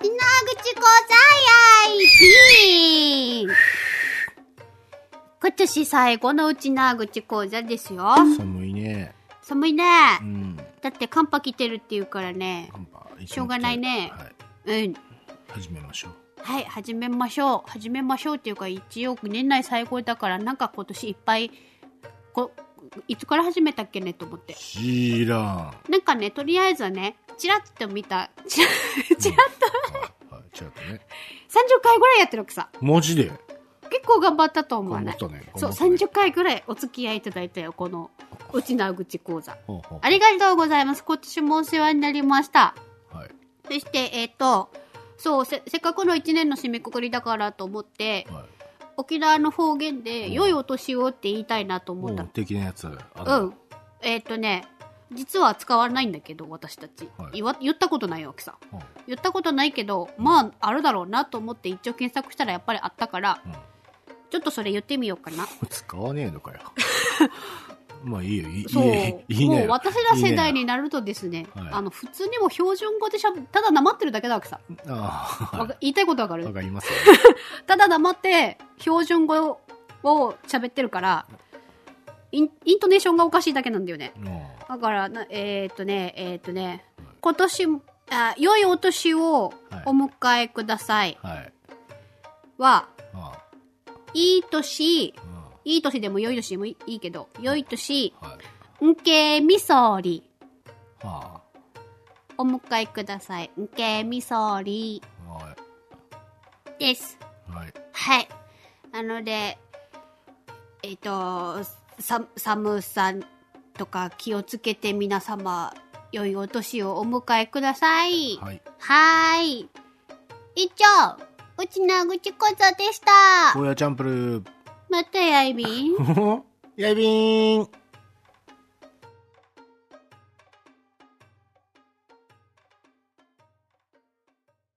ちな口講座やいピー今年最後のうちな口講座ですよ。寒いね。寒いね。うん。だって寒波来てるって言うからね。寒波しょうがないねはい。うん。始めましょう。はい、始めましょう。始めましょうっていうか、一応年内最後だから、なんか今年いっぱい、こいつから始めたっけねと思って。知らん。はなんかね、とりあえずはね、チラッと見た、チラチラッい。はい。ちょっとね。30回ぐらいやってるわけさ。マジで？結構頑張ったと思わない頑張ったねそう、頑張ったね30回ぐらいお付き合いいただいたよ、この、うちな口講座。ほうほうありがとうございます。今年もお世話になりました。はい。そして、えっ、と、そうせ、せっかくの1年の締めくくりだからと思って、はい。沖縄の方言で、良いお年をって言いたいなと思ったもう的なやつ。うん。えっ、とね、実は使わないんだけど、私たち。はい言わ言ったことないわけさ。うん言ったことないけど、まあ、あるだろうなと思って一応検索したらやっぱりあったから、うんちょっとそれ言ってみようかな。使わねえのかよ。まあいいよ、いいそう。いいねいいね。もう私ら世代になるとですね、はいあの、普通にもう標準語でしゃべ、ただ黙ってるだけだわけさ。ああ、わか言いたいことわかる？わかりますよ。ただ黙って標準語を喋ってるから、インイントネーションがおかしいだけなんだよね。うんだからな、えーっとね、えーっとね、今年、あ良いお年をはいお迎えくださいはい。は、あいい年、いい年でも良い年でもいいいいけど、良い年、はい。んけみそり、はお迎えください。んけみそりあ。はです。い。はい。はい。なので、えっ、と、さ、寒さとか気をつけて皆様、良いお年をお迎えください。はい。はーい。以上、うちなぐちこぞでした。ゴーヤチャンプルまたやいびん。ー。やいびーん。